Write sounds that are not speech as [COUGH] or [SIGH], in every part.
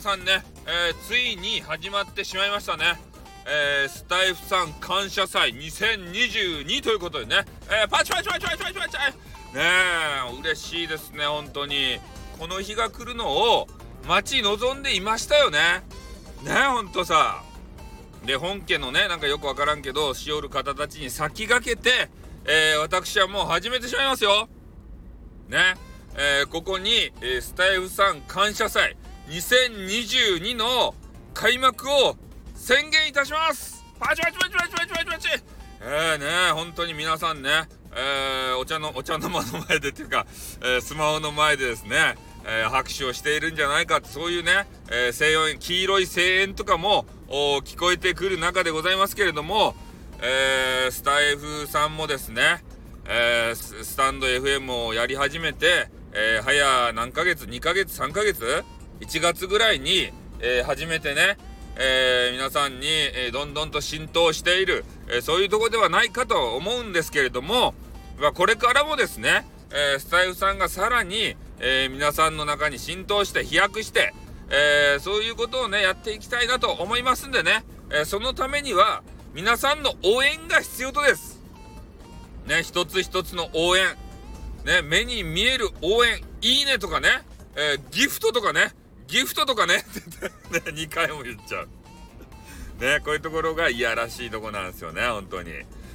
さんね、えー、ついに始まってしまいましたね。えー、スタイフさん感謝祭2022ということでね、えー、パチパチパチパチパチパチねえ、嬉しいですね、本当に。この日が来るのを待ち望んでいましたよね。ねえ、ほんとさ。で、本家のね、なんかよくわからんけど、しおる方たちに先駆けて、えー、私はもう始めてしまいますよ。ね。えー、ここに、えー、スタイフさん感謝祭2022の開幕を宣言いたします。パチパチパチパチパチパチパチ。えーね、本当に皆さんね、えー、お茶の、お茶の間の前でっていうか、えー、スマホの前でですね、えー、拍手をしているんじゃないかってそういうね、えー、声援黄色い声援とかも聞こえてくる中でございますけれども、えー、スタイフさんもですね、えー、スタンド FM をやり始めて、えー、早何ヶ月？2ヶ月？3ヶ月？1月ぐらいに、えー、初めてね、えー、皆さんに、えどんどんと浸透している、えそういうとこではないかと思うんですけれども、まあ、これからもですね、えスタイフさんがさらに、え皆さんの中に浸透して飛躍して、えそういうことをねやっていきたいなと思いますんでね、えそのためには皆さんの応援が必要とです。ね、一つ一つの応援、ね、目に見える応援、いいねとかね、えー、ギフトとかね、ギフトとかね、[LAUGHS] ね、2回も言っちゃう。ね、こういうところがいやらしいとこなんですよね、本当に。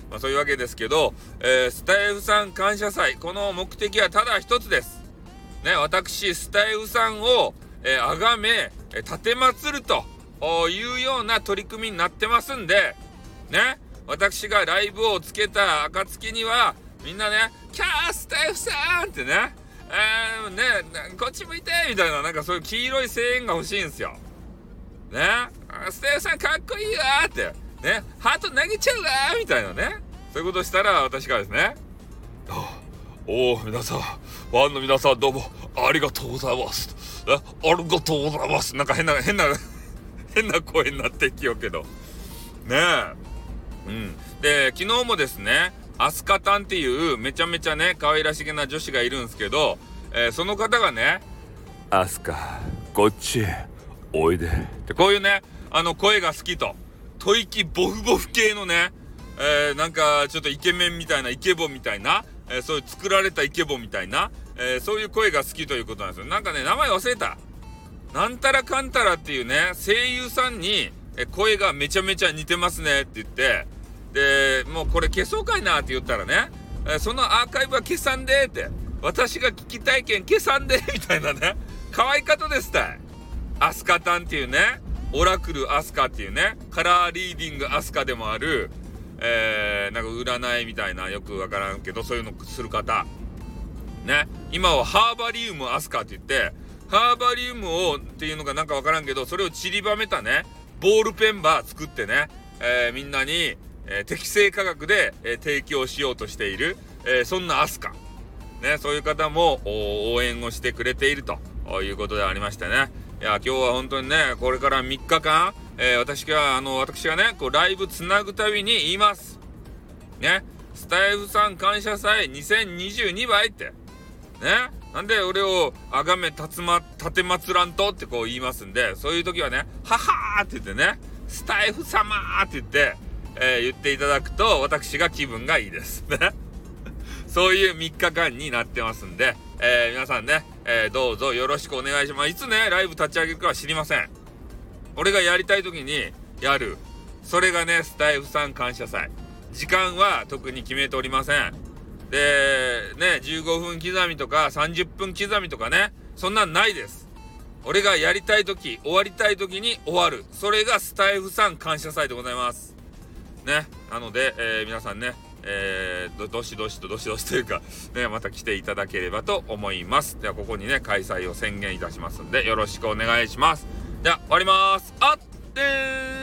まあ、そういうわけですけど、えー、スタイフさん感謝祭、この目的はただ一つです。ね、私、スタイフさんを、えー、崇め、えー、立てまつるというような取り組みになってますんで、ね、私がライブをつけた暁には、みんなね、キャースタイフさんってね、えー、ね、こっち向いてみたいな、なんかそういう黄色い声援が欲しいんですよ。ね、スタイさんかっこいいわって、ね、ハート投げちゃうわみたいなね、そういうことしたら私からですね、おお、皆さん、ファンの皆さんどうもありがとうございます。ありがとうございます。なんか変な、変な、[LAUGHS] 変な声になってきようけど。ねえ。うん。で、昨日もですね、アスカタンっていうめちゃめちゃね、可愛らしげな女子がいるんですけど、えー、その方がね、アスカ、こっちへ、おいで。ってこういうね、あの声が好きと。吐息ボフボフ系のね、えー、なんかちょっとイケメンみたいな、イケボみたいな、えー、そういう作られたイケボみたいな、えー、そういう声が好きということなんですよ。なんかね、名前忘れた。なんたらかんたらっていうね、声優さんに、え声がめちゃめちゃ似てますねって言って、で、もうこれ消そうかいなって言ったらね、えそのアーカイブは消さんでって、私が聞きたい件消さんで [LAUGHS] みたいなね、可愛かったですたい。アスカタンっていうね、オラクルアスカっていうね、カラーリーディングアスカでもある、えー、なんか占いみたいな、よくわからんけど、そういうのする方。ね、今はハーバリウムアスカって言って、ハーバリウムをっていうのがなんかわからんけど、それを散りばめたね、ボールペンバー作ってね、えー、みんなに、え、適正価格で、え、提供しようとしている、えそんなアスカ。ね、そういう方も応援をしてくれているということでありましてね。いや、今日は本当にね、これから3日間、え私が、あの、私がね、こう、ライブつなぐたびに言います。ね、スタイフさん感謝祭2022倍って。ね、なんで俺をあがめたつま、立てまつらんとってこう言いますんで、そういう時はね、ははーって言ってね、スタイフ様って言って、えー、言っていただくと、私が気分がいいです。ね。[LAUGHS] そういう3日間になってますんで、えー、皆さんね、えー、どうぞよろしくお願いします。いつね、ライブ立ち上げるかは知りません。俺がやりたい時にやる。それがね、スタイフさん感謝祭。時間は特に決めておりません。で、ね、15分刻みとか30分刻みとかね、そんなんないです。俺がやりたい時、終わりたい時に終わる。それがスタイフさん感謝祭でございます。ね。なので、えー、皆さんね、えー、どしどしとどしどしというか、ね、また来ていただければと思います。では、ここにね、開催を宣言いたしますんで、よろしくお願いします。では、終わります。あってー